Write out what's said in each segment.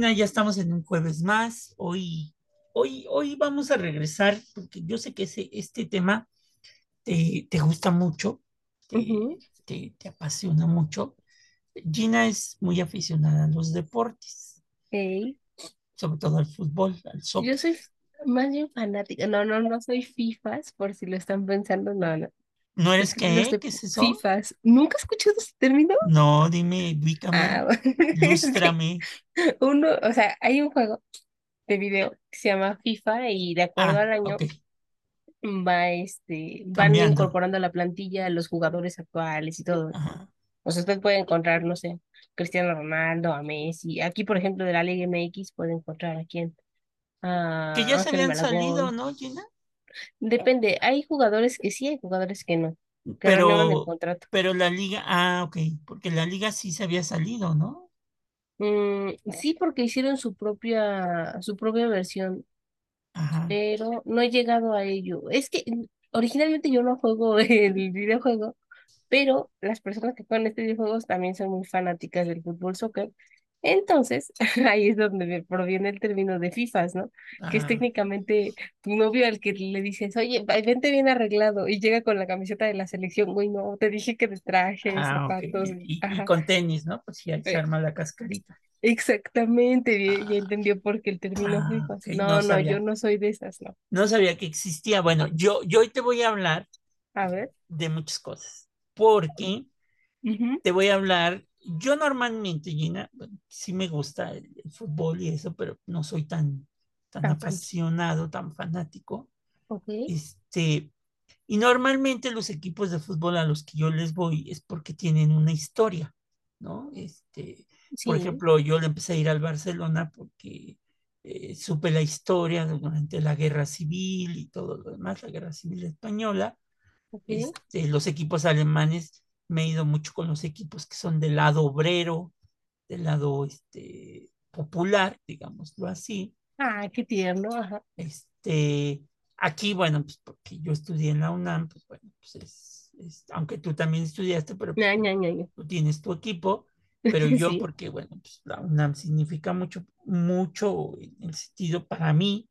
Gina, ya estamos en un jueves más. Hoy, hoy, hoy vamos a regresar, porque yo sé que ese, este tema te, te gusta mucho, te, te, te apasiona mucho. Gina es muy aficionada a los deportes, sobre todo al fútbol, al Yo soccer. soy f- más bien fanática. No, no, no soy FIFAs, por si lo están pensando. No, no. ¿No Es eres que qué? ¿Qué es eso? FIFAs. ¿Nunca has escuchado ese término? No, dime, ubícame, Ah, bueno. Que ilústrame. uno, o sea, hay un juego de video que se llama FIFA y de acuerdo Ah, al año va, este, van cambiando. incorporando a la plantilla a los jugadores actuales y todo. Ajá. O sea, usted puede encontrar, no sé, Cristiano Ronaldo, a Messi. Aquí, por ejemplo, de la Liga MX puede encontrar a quién. Que A ya se Ángel habían salido. ¿no, Gina? Depende, hay jugadores que sí, hay jugadores que no, que renuevan el Pero, contrato. pero la liga, ah, ok, porque la liga sí se había salido, ¿no? Mm, sí, porque hicieron su propia, su propia versión, Ajá. pero no he llegado a ello. Es que mm, originalmente yo no juego el videojuego, pero las personas que juegan este videojuegos también son muy fanáticas del fútbol soccer. Entonces, ahí es donde proviene el término de FIFAs, ¿no? Que es técnicamente tu novio al que le dices, oye, vente bien arreglado, y llega con la camiseta de la selección, güey, no, te dije que de traje, ah, zapatos, Y, y- y ajá. con tenis, ¿no? Pues sí, ahí se Eh, arma la cascarita. exactamente, bien, ya Ah, entendió por qué el término ah, ok, FIFAs. no No, no, yo no soy de esas, no. No sabía que existía. Bueno, yo, yo hoy te voy a hablar A ver. de muchas cosas, porque te voy a hablar, yo normalmente, Gina, sí me gusta el, el fútbol y eso, pero no soy tan, tan Tan fan. apasionado, tan fanático. Este, y normalmente los equipos de fútbol a los que yo les voy es porque tienen una historia, ¿no? Este, por sí, ejemplo, yo le empecé a ir al Barcelona porque eh, supe la historia durante la guerra civil y todo lo demás, la guerra civil española. ok. Este, los equipos alemanes, me he ido mucho con los equipos que son del lado obrero, del lado este, popular, digámoslo así. Ah, qué tierno, ajá. Este, aquí, bueno, pues porque yo estudié en la UNAM, pues bueno, pues es, es- aunque tú también estudiaste, pero ña, ña, ña. tú tienes tu equipo, pero yo Sí, porque, bueno, pues la UNAM significa mucho, mucho en el sentido para mí,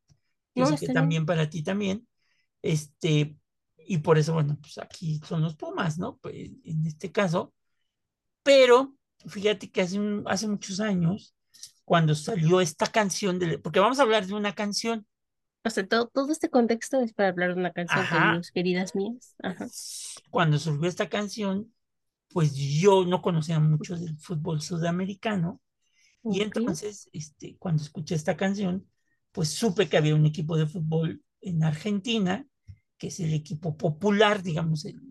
yo no, sé que también para ti también, este, y por eso, bueno, pues aquí son los Pumas, ¿no? Pues en este caso, pero fíjate que hace, un- hace muchos años, cuando salió esta canción, de, porque vamos a hablar de una canción, O sea, todo, todo este contexto es para hablar de una canción, queridas mías. Ajá. cuando surgió esta canción, pues yo no conocía mucho del fútbol sudamericano y entonces, este, cuando escuché esta canción, pues supe que había un equipo de fútbol en Argentina, que es el equipo popular, digamos, el-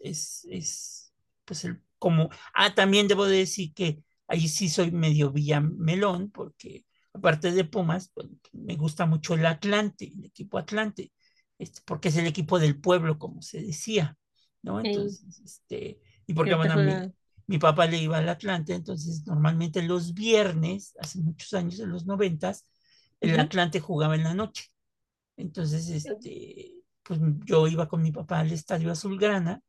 es, es, pues el, como, ah, también debo de decir que ahí sí soy medio villamelón, porque aparte de Pumas, pues, me gusta mucho el Atlante, el equipo Atlante, este, porque es el equipo del pueblo, como se decía, ¿no? Entonces, este, y porque, bueno, mi, mi papá le iba al Atlante, entonces normalmente los viernes, hace muchos años, en los noventas, el Ujú. Atlante jugaba en la noche. Entonces, este, pues yo iba con mi papá al Estadio Azulgrana,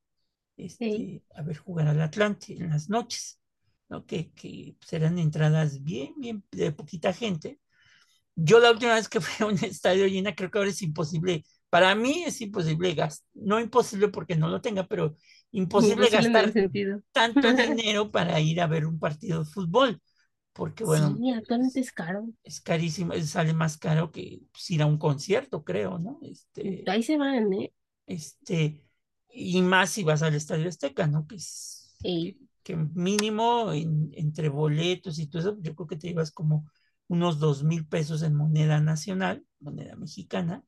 este, a ver jugar al Atlante en las noches, ¿no? Que, que pues, eran entradas bien, bien de poquita gente. Yo la última vez que fui a un estadio llena, creo que ahora es imposible, para mí es imposible gastar, no imposible porque no lo tenga, pero imposible imposible gastar tanto dinero para ir a ver un partido de fútbol, porque bueno, Sí, actualmente es, es caro. es carísimo, es- sale más caro que pues, ir a un concierto, creo, ¿no? Este, Ahí se van, ¿eh? este, y más si vas al Estadio Azteca, ¿no? Que es que, que mínimo en- entre boletos y todo eso, yo creo que te llevas como unos dos mil pesos en moneda nacional, moneda mexicana,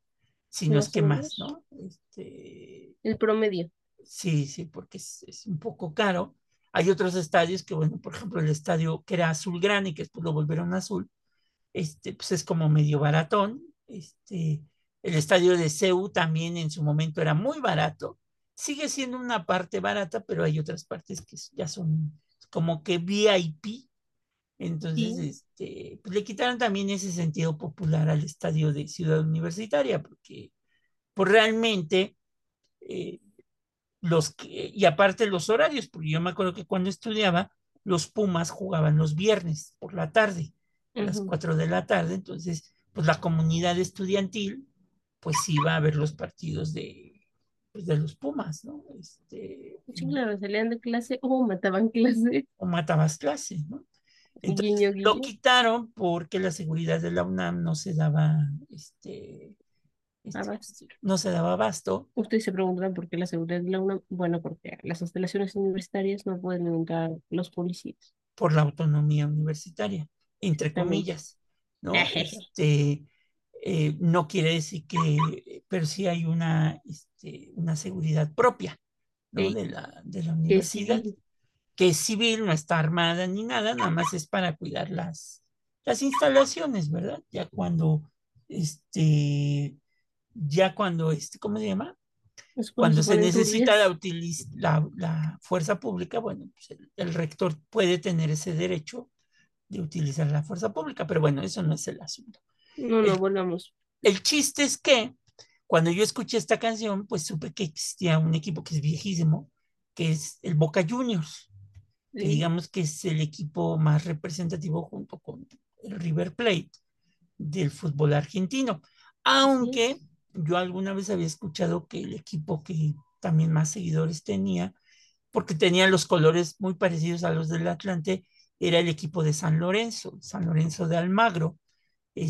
si no es que más. ¿no? Este, El promedio. sí, sí, porque es, es un poco caro. Hay otros estadios que, bueno, por ejemplo, el estadio que era azulgrana y que después lo volvieron azul, este, pues es como medio baratón. Este, el estadio de CEU también en su momento era muy barato. Sigue siendo una parte barata, pero hay otras partes que ya son como que VIP. Entonces, Sí, este, pues le quitaron también ese sentido popular al estadio de Ciudad Universitaria, porque pues realmente eh, los que, y aparte los horarios, porque yo me acuerdo que cuando estudiaba, los Pumas jugaban los viernes por la tarde a las 4 de la tarde, entonces, pues la comunidad estudiantil, pues iba a ver los partidos de, pues, de los Pumas, ¿no? Este, Sí, claro, salían de clase o mataban clase. o matabas clase, ¿no? Entonces, Guiño, lo quitaron porque la seguridad de la UNAM no se daba, este, Abasto. no se daba abasto Ustedes se preguntarán por qué la seguridad de la UNAM. Bueno, porque las instalaciones universitarias no pueden entrar los policías. por la autonomía universitaria, entre comillas, ¿no? Este, eh, no quiere decir que, pero sí hay una, este, una seguridad propia, ¿no? Sí. De la, de la universidad, que es civil, no está armada ni nada, nada más es para cuidar las, las instalaciones, ¿verdad? Ya cuando, este, ya cuando, este, ¿cómo se llama? Es Cuando se necesita la, utiliz- la, la fuerza pública, bueno, pues el, el rector puede tener ese derecho de utilizar la fuerza pública, pero bueno, eso no es el asunto. No, no, volvamos. el chiste es que cuando yo escuché esta canción, pues supe que existía un equipo que es viejísimo, que es el Boca Juniors, que Sí. digamos que es el equipo más representativo junto con el River Plate del fútbol argentino. Aunque es. Yo alguna vez había escuchado que el equipo que también más seguidores tenía, porque tenía los colores muy parecidos a los del Atlante, era el equipo de San Lorenzo, San Lorenzo de Almagro.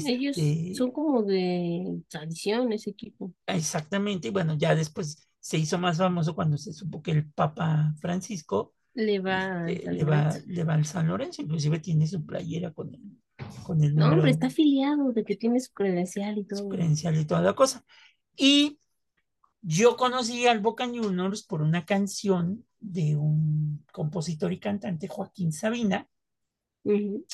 Ellos son Este, como de tradición ese equipo. exactamente, y bueno, ya después se hizo más famoso cuando se supo que el Papa Francisco Le va este, le va, le va al San Lorenzo, inclusive tiene su playera con el, con el No, hombre, está afiliado de que tiene su credencial y su todo. credencial y toda la cosa. Y yo conocí al Boca Juniors por una canción de un compositor y cantante, Joaquín Sabina, Ujú.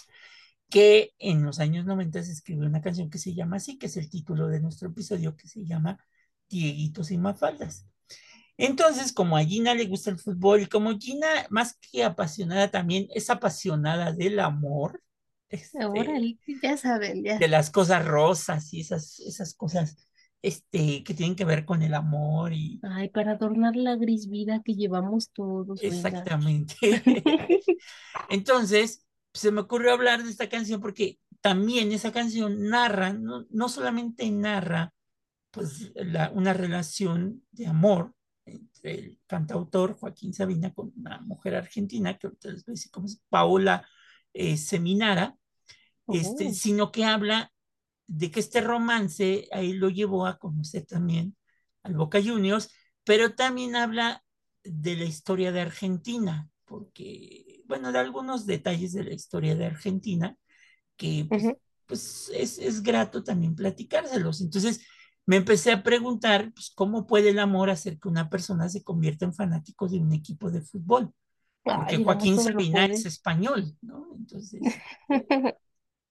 que en los años 90 se escribió una canción que se llama así, que es el título de nuestro episodio, que se llama Dieguitos y Mafaldas. Entonces, como a Gina le gusta el fútbol y como Gina, más que apasionada, también es apasionada del amor, Este, ya saben, de las cosas rosas y esas, esas cosas este, que tienen que ver con el amor y Ay, para adornar la gris vida que llevamos todos, exactamente. Entonces, se me ocurrió hablar de esta canción porque también esa canción narra, no, no solamente narra pues la, una relación de amor entre el cantautor Joaquín Sabina con una mujer argentina, que ahorita les voy a decir cómo es, Paola eh, Seminara, este, Oh, sino que habla de que este romance ahí lo llevó a conocer también al Boca Juniors, pero también habla de la historia de Argentina, porque, bueno, de algunos detalles de la historia de Argentina que pues, pues es, es grato también platicárselos. Entonces me empecé a preguntar, pues, ¿cómo puede el amor hacer que una persona se convierta en fanático de un equipo de fútbol? Porque Ay, Joaquín Sabina es español, ¿no? Entonces,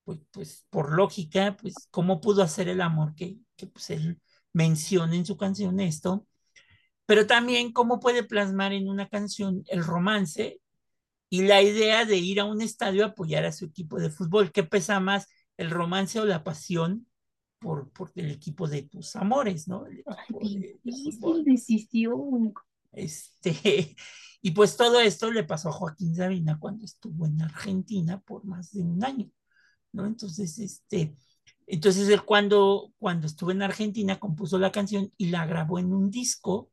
pues, pues por lógica, pues, ¿cómo pudo hacer el amor que, que pues, él menciona en su canción esto? Pero también cómo puede plasmar en una canción el romance y la idea de ir a un estadio a apoyar a su equipo de fútbol. ¿Qué pesa más, el romance o la pasión por, por el equipo de tus amores, ¿no? Ay, de, decisión. Este, y pues todo esto le pasó a Joaquín Sabina cuando estuvo en Argentina por más de un año, ¿no? Entonces, este, entonces él cuando, cuando estuvo en Argentina compuso la canción y la grabó en un disco,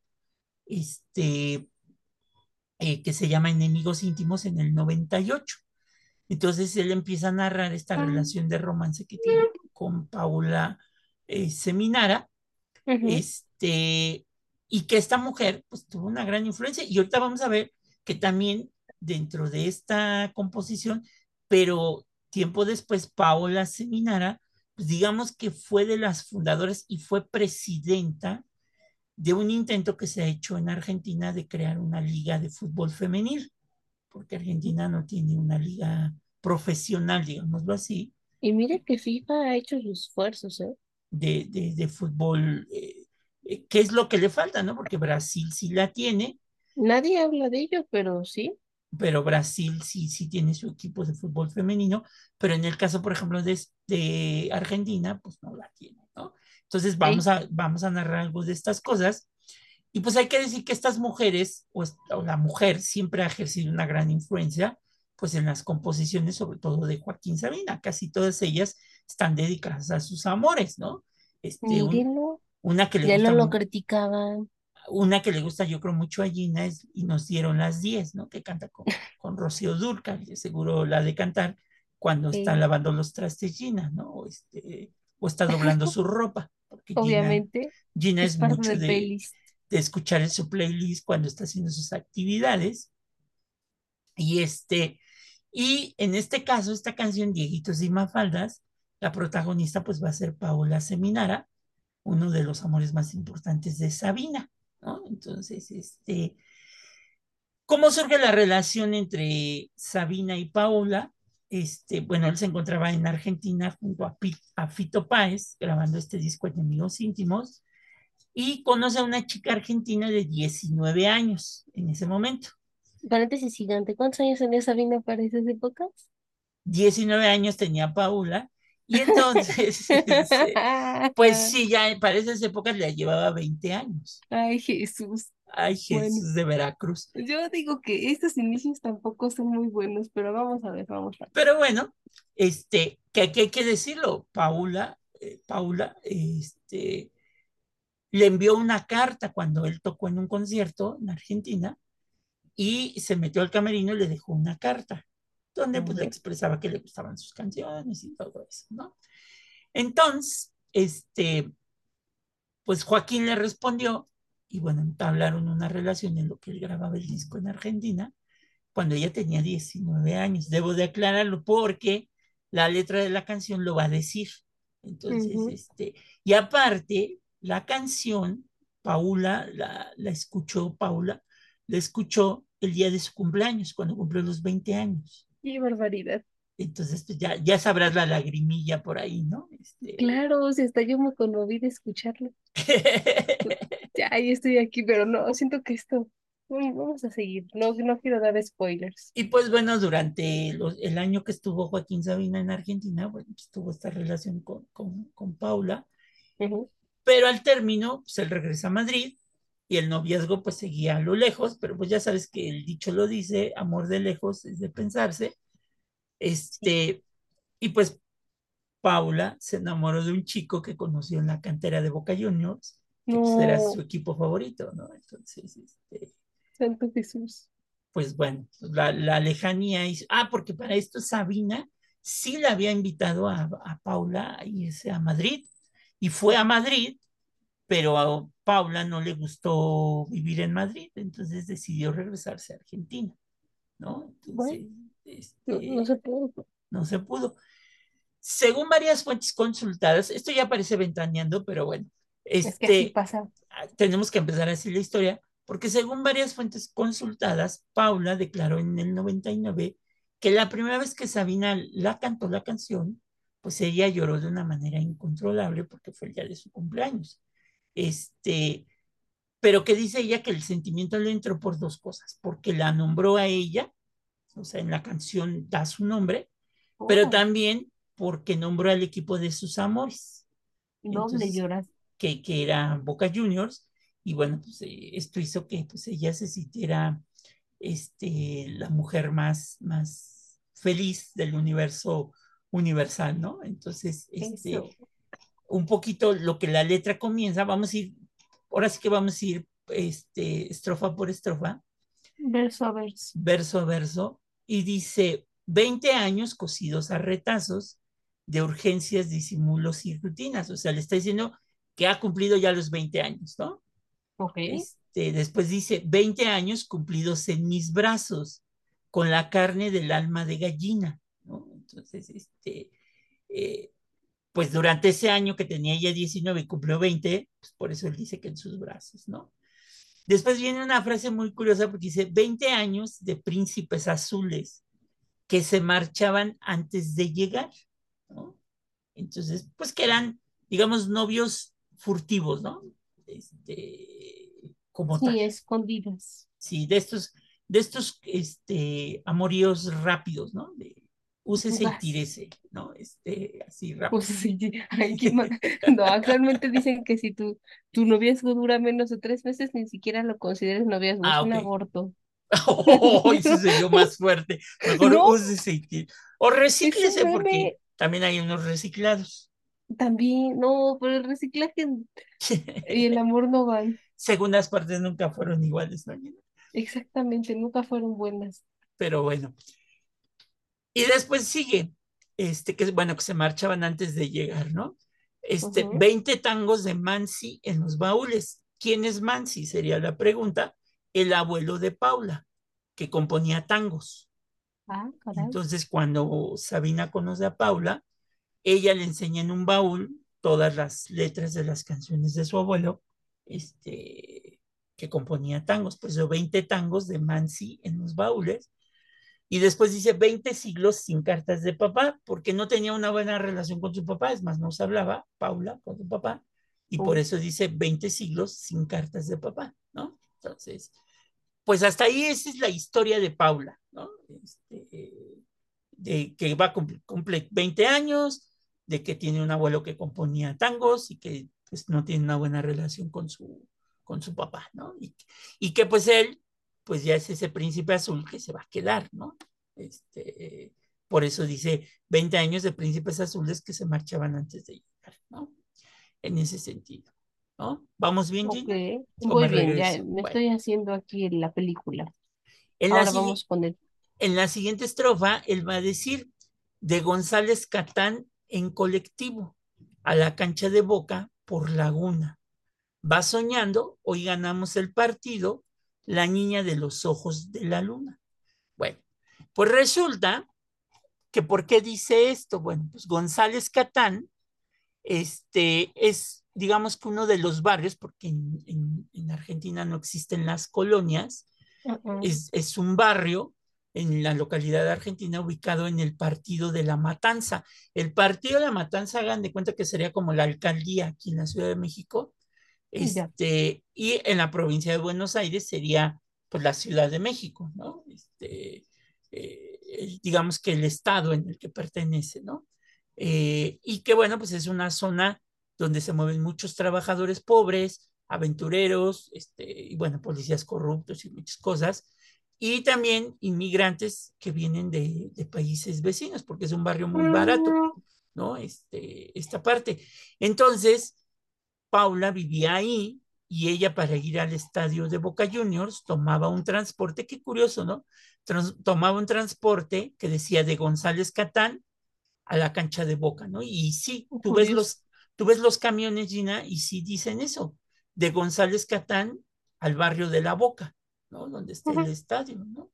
este, eh, que se llama Enemigos Íntimos en el 98. Entonces él empieza a narrar esta Ah, relación de romance que tiene con Paula eh, Seminara, este, y que esta mujer pues tuvo una gran influencia. Y ahorita vamos a ver que también dentro de esta composición, pero tiempo después, Paola Seminara, pues digamos que fue de las fundadoras y fue presidenta de un intento que se ha hecho en Argentina de crear una liga de fútbol femenil, porque Argentina no tiene una liga profesional, digámoslo así, Y mire que FIFA ha hecho sus esfuerzos, ¿eh? de, de, de fútbol, eh, eh, ¿qué es lo que le falta, no? Porque Brasil sí la tiene, Nadie habla de ello, pero sí. Pero Brasil sí, sí tiene su equipo de fútbol femenino, pero en el caso, por ejemplo, de, de Argentina, pues no la tiene, ¿no? Entonces vamos a, vamos a narrar algo de estas cosas. Y pues hay que decir que estas mujeres, o, o la mujer, siempre ha ejercido una gran influencia, pues en las composiciones, sobre todo de Joaquín Sabina, casi todas ellas están dedicadas a sus amores, ¿no? Este, una que le ya no lo criticaban. Una que le gusta, yo creo, mucho a Gina es Y nos dieron las 10, ¿no? Que canta con, con Rocío Durcal, que seguro la de cantar cuando está lavando los trastes Gina, ¿no? O, este, o está doblando su ropa. Porque Obviamente. Gina, es, mucho de, de, escuchar en su playlist cuando está haciendo sus actividades. Y este, y en este caso, esta canción, Dieguitos y Mafaldas, la protagonista pues va a ser Paola Seminara, uno de los amores más importantes de Sabina, ¿no? Entonces, este, ¿cómo surge la relación entre Sabina y Paola? Este, bueno, él se encontraba en Argentina junto a, a Fito Páez, grabando este disco Enemigos Íntimos, y conoce a una chica argentina de 19 años en ese momento. Paréntesis gigante, ¿cuántos años tenía Sabina para esas épocas? 19 años tenía Paula, y entonces, este, pues sí, ya para esas épocas le llevaba 20 años. Ay, Jesús. Ay, Jesús de Veracruz. Yo digo que estos inicios tampoco son muy buenos, pero vamos a ver, vamos a ver. Pero bueno, este, que, hay que decirlo, Paula, eh, Paula, este, le envió una carta cuando él tocó en un concierto en Argentina y se metió al camerino y le dejó una carta donde pues le expresaba que le gustaban sus canciones y todo eso, ¿no? Entonces, este, pues Joaquín le respondió y bueno, entablaron una relación en lo que él grababa el disco en Argentina cuando ella tenía 19 años. Debo de aclararlo porque la letra de la canción lo va a decir. Entonces, este, y aparte, la canción, Paula, la, la escuchó, Paula, la escuchó el día de su cumpleaños, cuando cumplió los 20 años. Qué barbaridad. Entonces, pues, ya, ya sabrás la lagrimilla por ahí, ¿no? Este... Claro, si hasta yo me conmoví de escucharlo. ya, ahí estoy aquí, pero no, siento que esto, vamos a seguir, no, no quiero dar spoilers. Y pues bueno, durante el año que estuvo Joaquín Sabina en Argentina, bueno, pues tuvo esta relación con, con, con Paula, pero al término, pues él regresa a Madrid y el noviazgo pues seguía a lo lejos, pero pues ya sabes que el dicho lo dice, amor de lejos es de pensarse. Este, y pues Paula se enamoró de un chico que conoció en la cantera de Boca Juniors, que pues, era su equipo favorito, ¿no? Entonces, este... Santo Jesús. Pues bueno, la, la lejanía hizo... Ah, porque para esto Sabina sí la había invitado a, a Paula a irse a Madrid, y fue a Madrid pero a Paula no le gustó vivir en Madrid, entonces decidió regresarse a Argentina, ¿no? Entonces, este, no, se pudo. No se pudo. Según varias fuentes consultadas, esto ya parece ventaneando, pero bueno, este, pasa. Ah, tenemos que empezar a decir la historia, porque según varias fuentes consultadas, Paula declaró en el 99 que la primera vez que Sabina la cantó la canción, pues ella lloró de una manera incontrolable porque fue el día de su cumpleaños este, pero que dice ella que el sentimiento le entró por dos cosas, porque la nombró a ella, o sea, en la canción da su nombre, pero oh. también porque nombró al equipo de sus amores. Doble llorar. Que, que era Boca Juniors, y bueno, pues eh, esto hizo que pues, ella se sintiera este, la mujer más, más feliz del universo universal, ¿no? Entonces, este, un poquito lo que la letra comienza, vamos a ir, ahora sí que vamos a ir este, estrofa por estrofa. Verso a verso. Verso a verso. Y dice, 20 años cosidos a retazos de urgencias, disimulos y rutinas. O sea, le está diciendo que ha cumplido ya los 20 años, ¿no? Ok. Este, después dice, 20 años cumplidos en mis brazos, con la carne del alma de gallina, ¿no? Entonces, este, eh, pues durante ese año que tenía ella 19 y cumplió 20, pues por eso él dice que en sus brazos, ¿no? Después viene una frase muy curiosa porque dice 20 años de príncipes azules que se marchaban antes de llegar, ¿no? Entonces, pues que eran, digamos, novios furtivos, ¿no? Este, como sí, escondidos. Sí, de estos, de estos, este, amoríos rápidos, ¿no? De, úsese y tírese, ¿no? Este, así rápido. no, actualmente dicen que si tu, tu noviazgo dura menos de tres meses, ni siquiera lo consideres noviazgo, es ah, un aborto. Oh, eso se dio más fuerte. Mejor No, úsese y- O recíclese porque también hay unos reciclados. También, no, pero el reciclaje y el amor no van. Segundas partes nunca fueron iguales, ¿no? Exactamente, nunca fueron buenas. Pero bueno. Y después sigue, este, que es bueno, que se marchaban antes de llegar, ¿no? Este, Ujú. 20 tangos de Mansi en los baúles. ¿Quién es Mansi? Sería la pregunta. El abuelo de Paula, que componía tangos. Ah. Entonces, cuando Sabina conoce a Paula, ella le enseña en un baúl todas las letras de las canciones de su abuelo, este, que componía tangos, pues yo 20 tangos de Mansi en los baúles, y después dice 20 siglos sin cartas de papá, porque no tenía una buena relación con su papá, es más, no se hablaba, Paula, con su papá, y por eso dice 20 siglos sin cartas de papá, ¿no? Entonces, pues hasta ahí esa es la historia de Paula, ¿no? Este, de que va a cumplir cumple 20 años, de que tiene un abuelo que componía tangos y que pues no tiene una buena relación con su, con su papá, ¿no? Y, y que pues él, pues ya es ese príncipe azul que se va a quedar, ¿no? Este, por eso dice 20 años de príncipes azules que se marchaban antes de llegar, ¿no? En ese sentido, ¿no? ¿Vamos bien? ¿O muy bien, ya me Bueno, estoy haciendo aquí la película. en la, Ahora sigui- vamos con el... en la siguiente estrofa, él va a decir de González Catán en colectivo, a la cancha de Boca por Laguna. Va soñando, hoy ganamos el partido, la niña de los ojos de la luna. Bueno, pues resulta que ¿por qué dice esto? Bueno, pues González Catán este, es, digamos que uno de los barrios, porque en, en, en Argentina no existen las colonias, Uh -uh. es, es, un barrio en la localidad de Argentina ubicado en el partido de La Matanza. El partido de La Matanza, hagan de cuenta que sería como la alcaldía aquí en la Ciudad de México, este, y en la provincia de Buenos Aires sería pues la Ciudad de México, ¿no? Este, eh, digamos que el estado en el que pertenece, ¿no? Eh, y que bueno, pues es una zona donde se mueven muchos trabajadores pobres, aventureros, este, y bueno, policías corruptos y muchas cosas, y también inmigrantes que vienen de, de países vecinos, porque es un barrio muy barato, ¿no? Este, esta parte. Entonces, Paula vivía ahí y ella para ir al estadio de Boca Juniors tomaba un transporte, qué curioso, ¿no? Trans tomaba un transporte que decía de González Catán a la cancha de Boca, ¿no? Y sí, tú ves los, tú ves los camiones, Gina, y sí dicen eso, de González Catán al barrio de la Boca, ¿no? Donde está uh -huh. el estadio, ¿no?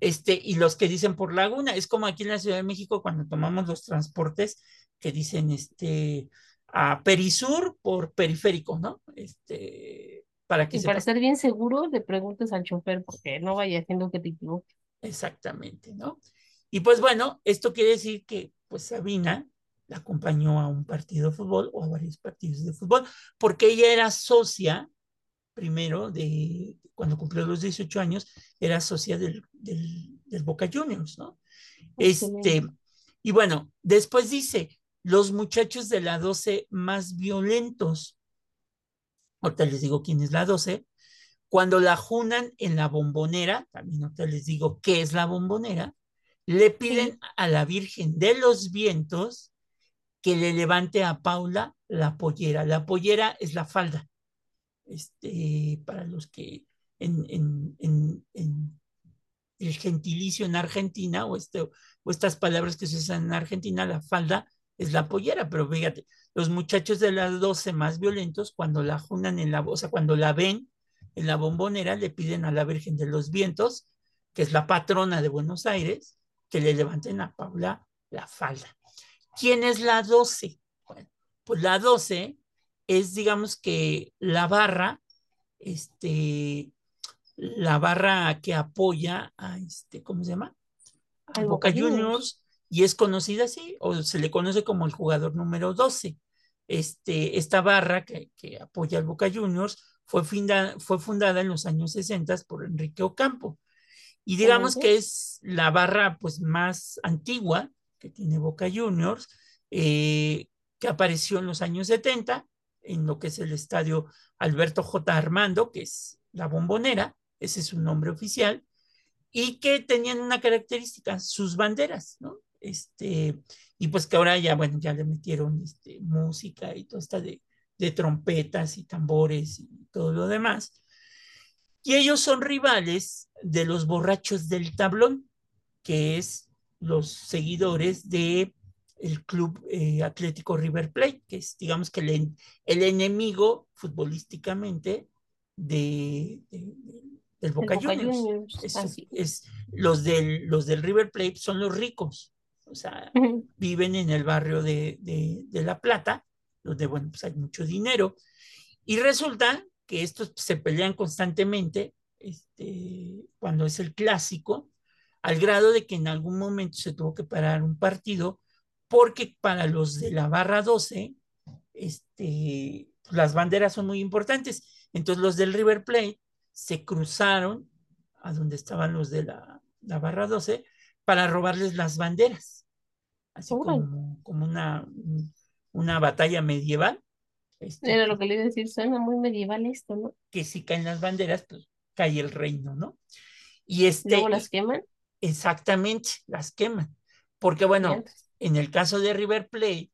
Este, y los que dicen por Laguna, es como aquí en la Ciudad de México cuando tomamos los transportes que dicen, este, a Perisur por periférico, ¿no? Este, para que y para estar bien seguro, le preguntes al chofer porque no vaya haciendo que te equivoques. Exactamente, ¿no? Y pues bueno, esto quiere decir que pues Sabina la acompañó a un partido de fútbol o a varios partidos de fútbol, porque ella era socia, primero, de cuando cumplió los 18 años, era socia del, del, del Boca Juniors, ¿no? Este, y bueno, después dice, los muchachos de la 12 más violentos, ahorita les digo quién es la 12, cuando la junan en la bombonera, también ahorita les digo qué es la bombonera, le piden sí. a la Virgen de los Vientos que le levante a Paula la pollera. La pollera es la falda. Este, para los que en, en, en, en el gentilicio en Argentina o, este, o estas palabras que se usan en Argentina, la falda es la pollera, pero fíjate, los muchachos de las 12 más violentos, cuando la junan en la, o sea, cuando la ven en la bombonera, le piden a la Virgen de los Vientos, que es la patrona de Buenos Aires, que le levanten a Paula la falda. ¿Quién es la 12? Bueno, pues la 12 es, digamos que la barra, este, la barra que apoya a este, ¿cómo se llama? A Boca Juniors. Y es conocida así, o se le conoce como el jugador número 12. Este, esta barra que, que apoya al Boca Juniors fue, funda, fue fundada en los años 60 por Enrique Ocampo. Y digamos que es la barra pues más antigua que tiene Boca Juniors, eh, que apareció en los años 70 en lo que es el estadio Alberto J. Armando, que es la bombonera, ese es su nombre oficial, y que tenían una característica, sus banderas, ¿no? Este, y pues que ahora ya, bueno, ya le metieron este, música y todo esta de, de trompetas y tambores y todo lo demás. Y ellos son rivales de los borrachos del tablón, que es los seguidores de el club eh, atlético River Plate, que es, digamos que el, el enemigo futbolísticamente de, de, del Boca, Boca Juniors. Juniors. Es, es, los, del, los del River Plate son los ricos, o sea, uh -huh. viven en el barrio de, de, de, La Plata, donde, bueno, pues hay mucho dinero. Y resulta que estos se pelean constantemente este, cuando es el clásico, al grado de que en algún momento se tuvo que parar un partido, porque para los de la barra 12, este, las banderas son muy importantes. Entonces los del River Plate se cruzaron a donde estaban los de la, la barra 12 para robarles las banderas. Así como, como una, una batalla medieval. Este, Era lo que le iba a decir, suena muy medieval esto, ¿no? Que si caen las banderas, pues cae el reino, ¿no? Y este. ¿Luego las queman? Exactamente, las queman. Porque bueno, en el caso de River Plate,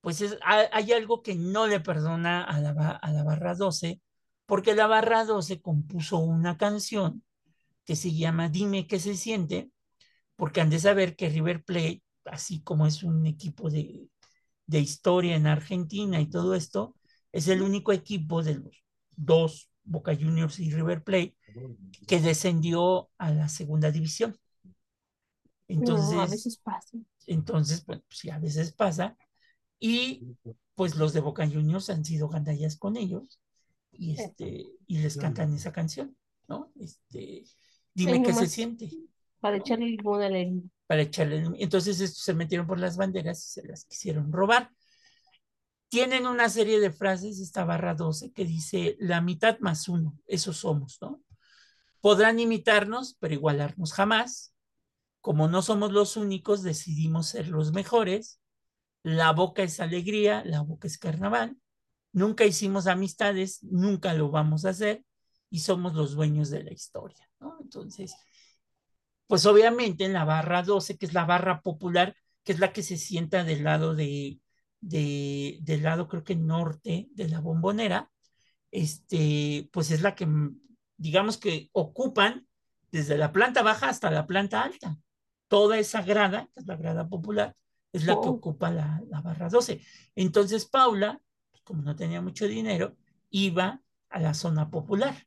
pues es, hay algo que no le perdona a la, a la barra 12, porque la barra 12 compuso una canción que se llama Dime qué se siente, porque han de saber que River Plate, así como es un equipo de, de historia en Argentina y todo esto, es el único equipo de los dos, Boca Juniors y River Plate, que descendió a la segunda división. Entonces, no, a veces pasa. Entonces, pues sí, a veces pasa. Y pues los de Boca Juniors han sido gandallas con ellos y, este, y les cantan esa canción, ¿no? Este, dime qué se siente. Para ¿no? echarle limón a la herida. Para echarle. Entonces estos se metieron por las banderas y se las quisieron robar. Tienen una serie de frases, esta barra 12, que dice la mitad más uno, eso somos, ¿no? Podrán imitarnos, pero igualarnos jamás. Como no somos los únicos, decidimos ser los mejores. La boca es alegría, la boca es carnaval. Nunca hicimos amistades, nunca lo vamos a hacer y somos los dueños de la historia, ¿no? Entonces, pues obviamente en la barra 12, que es la barra popular, que es la que se sienta del lado de, de del lado creo que norte de la bombonera, este, pues es la que digamos que ocupan desde la planta baja hasta la planta alta. Toda esa grada, que es la grada popular, es la oh. que ocupa la, la, barra 12. Entonces Paula, como no tenía mucho dinero, iba a la zona popular.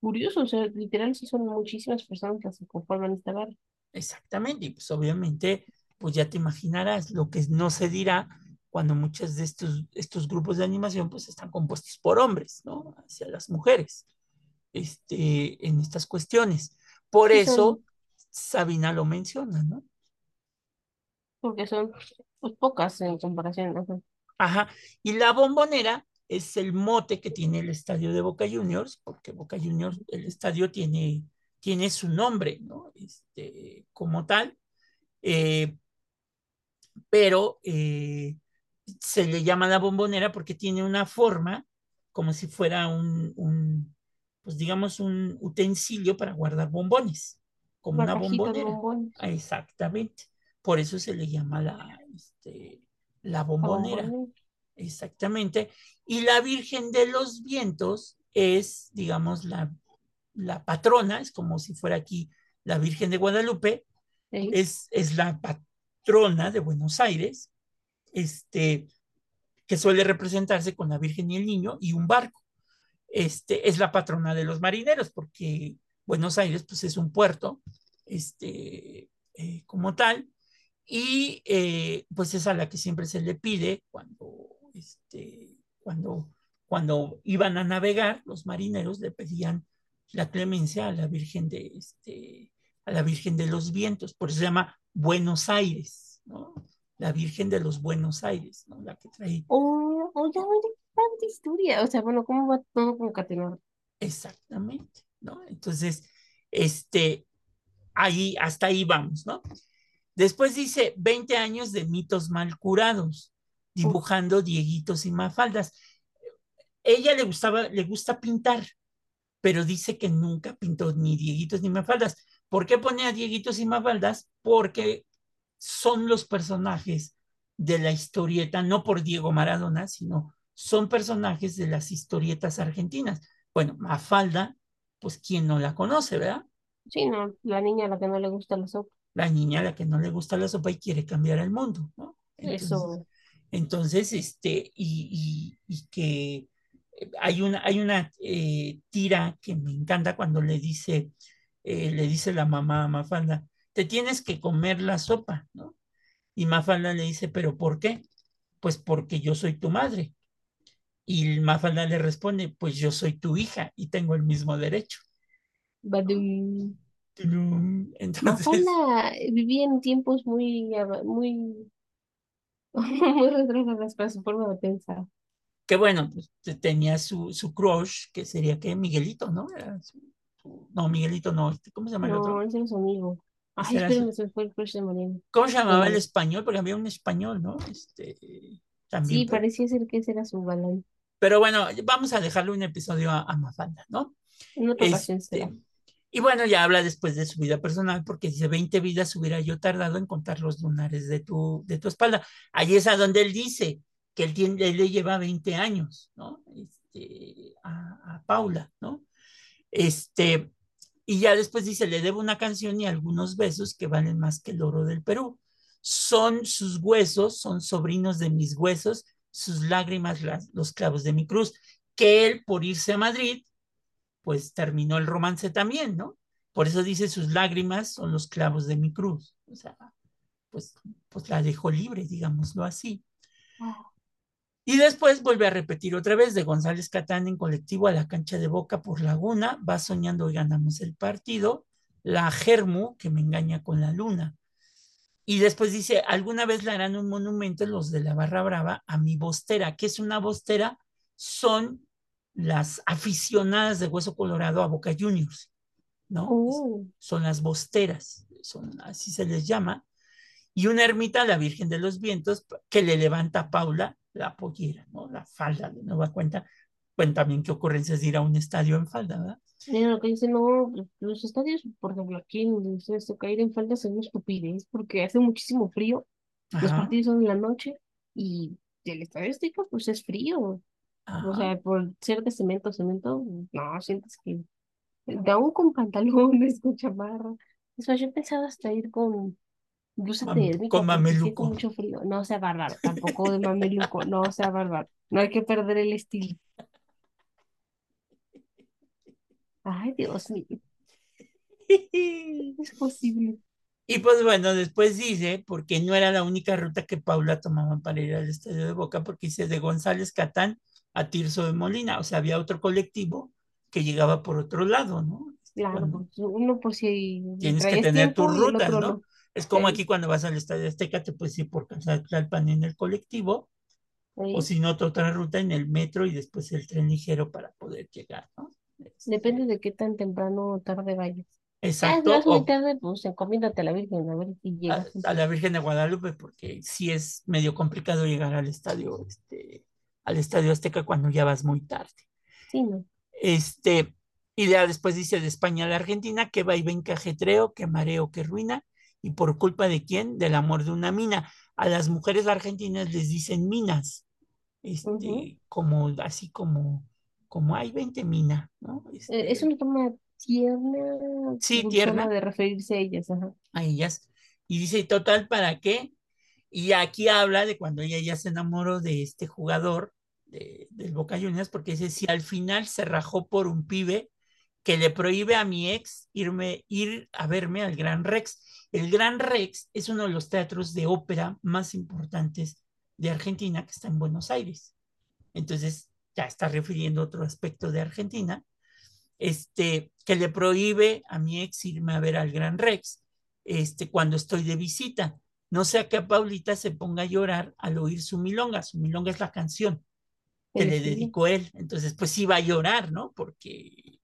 Curioso, o sea, literal sí son muchísimas personas las que conforman esta barra. Exactamente, y pues obviamente, pues ya te imaginarás lo que no se dirá cuando muchos de estos, estos grupos de animación pues están compuestos por hombres, ¿no? Hacia las mujeres, este, en estas cuestiones. Por sí, eso son... Sabina lo menciona, ¿no? Porque son pues, pocas en comparación. ¿no? Ajá, y la bombonera es el mote que tiene el estadio de Boca Juniors, porque Boca Juniors, el estadio tiene, tiene su nombre, ¿no? Este, como tal, eh, pero eh, se le llama la bombonera porque tiene una forma como si fuera un, un pues digamos, un utensilio para guardar bombones, como una, una bombonera. Exactamente. Por eso se le llama la, este, la bombonera. bombonera. Exactamente. Y la Virgen de los Vientos es, digamos, la, la patrona, es como si fuera aquí la Virgen de Guadalupe, sí. es, es la patrona de Buenos Aires, este, que suele representarse con la Virgen y el Niño y un barco. Este, es la patrona de los marineros, porque Buenos Aires pues, es un puerto este, eh, como tal, y eh, pues es a la que siempre se le pide cuando, este, cuando, cuando iban a navegar, los marineros le pedían la clemencia a la Virgen de, este, a la Virgen de los Vientos, por eso se llama Buenos Aires, ¿no? la Virgen de los Buenos Aires, ¿no? La que trae. Oh, oh ya tanta historia, o sea, bueno, ¿cómo va todo concatenado? Exactamente, ¿no? Entonces, este, ahí, hasta ahí vamos, ¿no? Después dice 20 años de mitos mal curados, dibujando oh. dieguitos y mafaldas. Ella le gustaba, le gusta pintar. pero dice que nunca pintó ni Dieguitos ni Mafaldas. ¿Por qué pone a Dieguitos y Mafaldas? Porque son los personajes de la historieta, no por Diego Maradona, sino son personajes de las historietas argentinas. Bueno, Mafalda, pues quién no la conoce, ¿verdad? Sí, no, la niña a la que no le gusta la sopa. La niña a la que no le gusta la sopa y quiere cambiar el mundo, ¿no? Entonces, Eso. Entonces, este, y, y, y que hay una, hay una eh, tira que me encanta cuando le dice, eh, le dice la mamá a Mafalda, te tienes que comer la sopa, ¿no? Y Mafalda le dice, ¿pero por qué? Pues porque yo soy tu madre. Y Mafalda le responde, pues yo soy tu hija y tengo el mismo derecho. Badum. Entonces, Mafalda vivía en tiempos muy, muy, muy retrógradas para su forma de pensar. que bueno, pues tenía su, su crush, que sería que Miguelito, ¿no? Era su- su- no, Miguelito no, este, ¿cómo se llama el No, otro? ese era su amigo. Ay, su- se fue el crush de Mariana. ¿Cómo se llamaba el Bueno, español? Porque había un español, ¿no? Este, también, sí, pero, parecía ser que ese era su galán. pero bueno, vamos a dejarle un episodio a, a Mafalda, ¿no? En otra ocasión será. Y bueno, ya habla después de su vida personal, porque dice 20 vidas hubiera yo tardado en contar los lunares de tu, de tu espalda. Ahí es a donde él dice que él, tiene, él le lleva 20 años, ¿no? Este, a, a Paula, ¿no? Este, y ya después dice, le debo una canción y algunos besos que valen más que el oro del Perú. Son sus huesos, son sobrinos de mis huesos, sus lágrimas, las, los clavos de mi cruz, que él por irse a Madrid, pues terminó el romance también, ¿no? Por eso dice, sus lágrimas son los clavos de mi cruz. O sea, pues, pues la dejó libre, digámoslo así. Y después vuelve a repetir otra vez de González Catán en colectivo a la cancha de Boca por Laguna, va soñando y ganamos el partido, la Germu que me engaña con la luna. Y después dice, alguna vez le harán un monumento los de la Barra Brava a mi bostera. ¿Qué es una bostera? Son las aficionadas de Hueso Colorado a Boca Juniors, ¿no? Oh, Son las bosteras, son, así se les llama. Y una ermita a la Virgen de los Vientos que le levanta a Paula la pollera, ¿no? La falda de nueva cuenta. Bueno, también qué ocurrencias de ir a un estadio en falda, ¿verdad? mira lo que dice, no, los estadios, por ejemplo, aquí en toca ir en falda es una estupidez porque hace muchísimo frío, los partidos son en la noche y el estadio pues es frío, o sea, por ser de cemento, cemento, no, sientes que, aún con pantalones, con chamarra, eso yo he pensado hasta ir con blusa Mam- térmica con mameluco. mucho frío, no sea bárbaro, tampoco de mameluco, no sea bárbaro, no hay que perder el estilo. Ay, Dios mío, ¿cómo es posible? Y pues bueno, después dice, porque no era la única ruta que Paula tomaba para ir al estadio de Boca, porque dice de González Catán a Tirso de Molina, o sea, había otro colectivo que llegaba por otro lado, ¿no? Claro, Cuando pues, uno por si tienes que tener tus rutas, ¿no? Es como Ey, aquí cuando vas al estadio Azteca, te puedes ir por Tlalpan en el colectivo, o ey. si no, otra ruta en el metro y después el tren ligero para poder llegar, ¿no? Depende Este, de qué tan temprano o tarde vayas. Exacto, vas muy o tarde, pues encomiéndate a la Virgen a ver si a, llegas. a la Virgen de Guadalupe, porque sí es medio complicado llegar al estadio, este, al estadio Azteca cuando ya vas muy tarde. Sí, no. Este, y ya después dice de España a la Argentina, que va y ven que ajetreo, que mareo, que ruina, y por culpa de quién? Del amor de una mina. A las mujeres argentinas les dicen minas, este, como, así como, como hay 20 minas, ¿no? Eh, Es Este, una forma tierna, sí, tierna, de referirse a ellas, ajá. a ellas. Y dice, total, ¿para qué? Y aquí habla de cuando ella ya se enamoró de este jugador de, del Boca Juniors, porque dice, si al final se rajó por un pibe que le prohíbe a mi ex irme, ir a verme al Gran Rex. El Gran Rex es uno de los teatros de ópera más importantes de Argentina, que está en Buenos Aires. Entonces, ya está refiriendo otro aspecto de Argentina, este, que le prohíbe a mi ex irme a ver al Gran Rex este, cuando estoy de visita. No sea que a Paulita se ponga a llorar al oír su milonga. Su milonga es la canción que El le dedicó él. Entonces, pues sí va a llorar, ¿no? Porque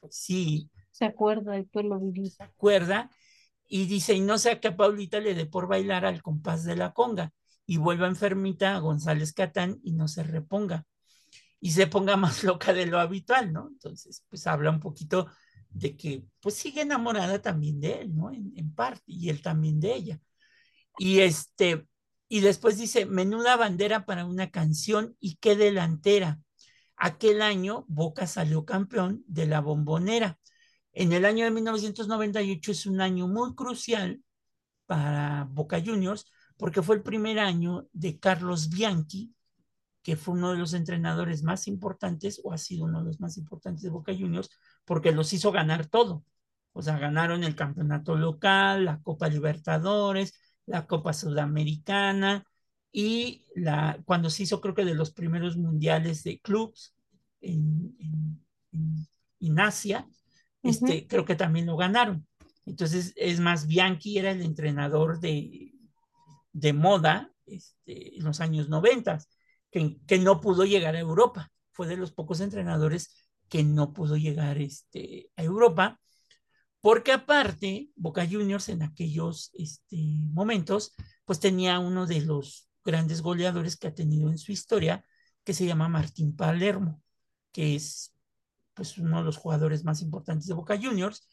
pues, sí Se acuerda del pueblo vivido. se acuerda y dice, y no sea que a Paulita le dé por bailar al compás de la conga y vuelva enfermita a González Catán y no se reponga. y se ponga más loca de lo habitual, ¿no? Entonces, pues habla un poquito de que pues sigue enamorada también de él, ¿no? En, en parte, y él también de ella. Y este, y después dice, menuda bandera para una canción y qué delantera. Aquel año Boca salió campeón de la bombonera. En el año de 1998 es un año muy crucial para Boca Juniors porque fue el primer año de Carlos Bianchi, que fue uno de los entrenadores más importantes o ha sido uno de los más importantes de Boca Juniors porque los hizo ganar todo. O sea, ganaron el campeonato local, la Copa Libertadores, la Copa Sudamericana y la, cuando se hizo creo que de los primeros mundiales de clubs en, en, en, en Asia, este, creo que también lo ganaron. Entonces, es más, Bianchi era el entrenador de, de moda este, en los años 90, que, que, no pudo llegar a Europa. Fue de los pocos entrenadores que no pudo llegar este, a Europa porque aparte, Boca Juniors en aquellos este, momentos, pues tenía uno de los grandes goleadores que ha tenido en su historia, que se llama Martín Palermo, que es pues uno de los jugadores más importantes de Boca Juniors.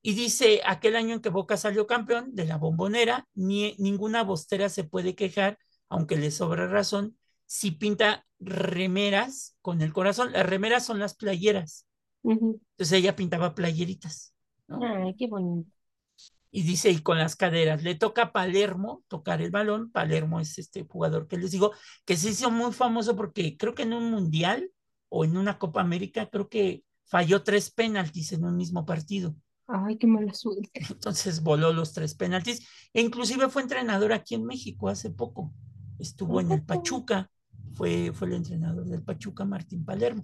Y dice, aquel año en que Boca salió campeón de la bombonera, ni, ninguna bostera se puede quejar, aunque le sobra razón, si pinta remeras con el corazón. Las remeras son las playeras. Uh -huh. Entonces ella pintaba playeritas. ¿No? Ay, qué bonito. Y dice, y con las caderas, le toca a Palermo tocar el balón. Palermo es este jugador que les digo, que se hizo muy famoso porque creo que en un mundial o en una Copa América, creo que falló tres penaltis en un mismo partido. Ay, qué mala suerte. Entonces voló los tres penaltis. E inclusive fue entrenador aquí en México hace poco. Estuvo en el Pachuca. Fue, fue el entrenador del Pachuca, Martín Palermo.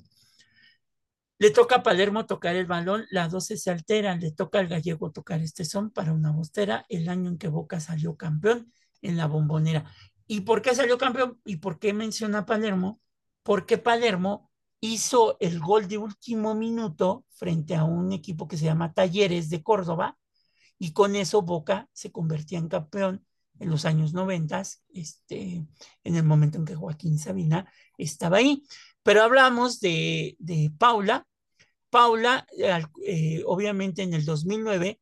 Le toca a Palermo tocar el balón, la 12 se altera, le toca al gallego tocar este son para una bostera, el año en que Boca salió campeón en la bombonera. ¿Y por qué salió campeón? ¿Y por qué menciona Palermo? Porque Palermo hizo el gol de último minuto frente a un equipo que se llama Talleres de Córdoba, y con eso Boca se convertía en campeón en los años 90, este, en el momento en que Joaquín Sabina estaba ahí. Pero hablamos de, de Paula. Paula, eh, obviamente en el 2009,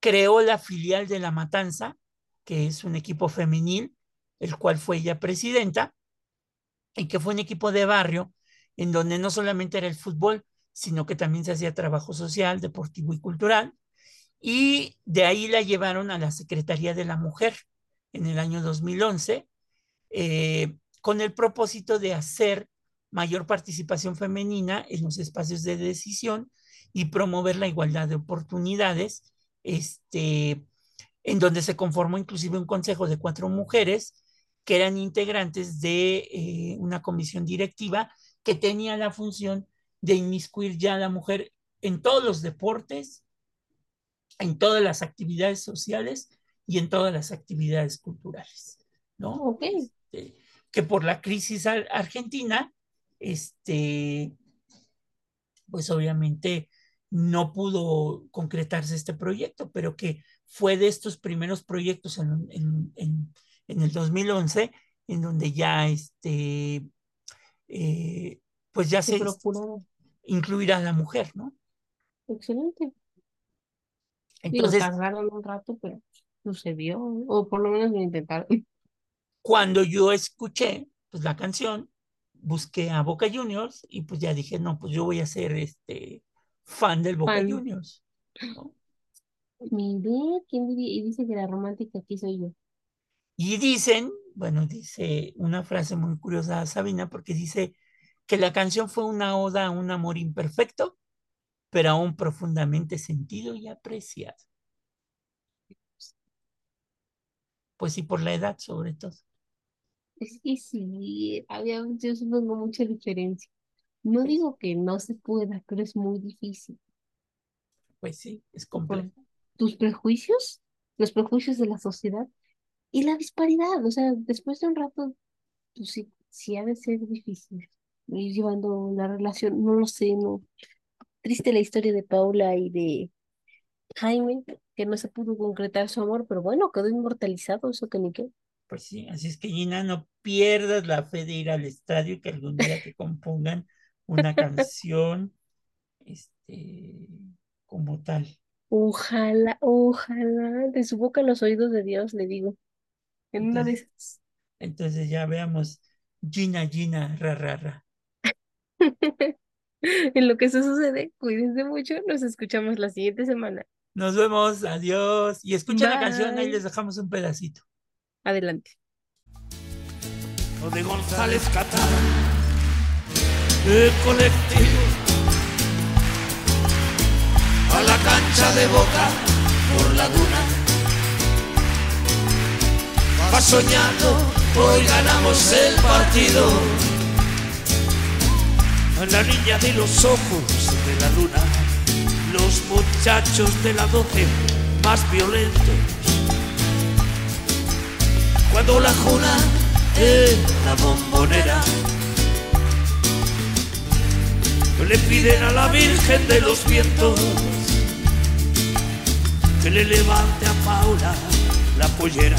creó la filial de La Matanza, que es un equipo femenil, el cual fue ella presidenta, y que fue un equipo de barrio en donde no solamente era el fútbol, sino que también se hacía trabajo social, deportivo y cultural. Y de ahí la llevaron a la Secretaría de la Mujer en el año 2011, eh, con el propósito de hacer mayor participación femenina en los espacios de decisión y promover la igualdad de oportunidades, este, en donde se conformó inclusive un consejo de cuatro mujeres que eran integrantes de eh, una comisión directiva que tenía la función de inmiscuir ya a la mujer en todos los deportes, en todas las actividades sociales y en todas las actividades culturales, ¿no? Okay. Este, que por la crisis argentina este, pues obviamente no pudo concretarse este proyecto, pero que fue de estos primeros proyectos en, en, en, en el 2011, en donde ya este, eh, pues ya se, se incluir a la mujer, ¿no? Excelente. Entonces, Digo, tardaron un rato, pero sucedió, o por lo menos lo intentaron. Cuando yo escuché pues, la canción, busqué a Boca Juniors y pues ya dije, no, pues yo voy a ser este fan del Boca Fan. Juniors. ¿no? ¿quién diría? Y dice que la romántica aquí soy yo. Y dicen, bueno, dice una frase muy curiosa Sabina, porque dice que la canción fue una oda a un amor imperfecto, pero aún profundamente sentido y apreciado. Pues sí, por la edad sobre todo. Es que sí, había, yo supongo mucha diferencia. No Pues, digo que no se pueda, pero es muy difícil. pues sí, es complejo. tus prejuicios, los prejuicios de la sociedad y la disparidad. O sea, después de un rato, pues sí, sí ha de ser difícil ir llevando la relación. No lo sé, no. Triste la historia de Paula y de Jaime, que no se pudo concretar su amor, pero bueno, quedó inmortalizado, eso que ni qué. Pues sí, así es que Gina, no pierdas la fe de ir al estadio, que algún día te compongan una canción este, como tal. Ojalá, ojalá, de su boca a los oídos de Dios, le digo. En una de Entonces, esas. entonces ya veamos Gina, Gina, ra, ra, ra. En lo que eso sucede, cuídense mucho, nos escuchamos la siguiente semana. Nos vemos, adiós. Y escuchen la canción, ahí les dejamos un pedacito. Adelante. o de González Catán, el colectivo, a la cancha de boca por la duna. Va soñando, hoy ganamos el partido. A la niña de los ojos de la luna, los muchachos de la doce más violentos cuando la juna en la bombonera le piden a la Virgen de los Vientos que le levante a Paula la pollera.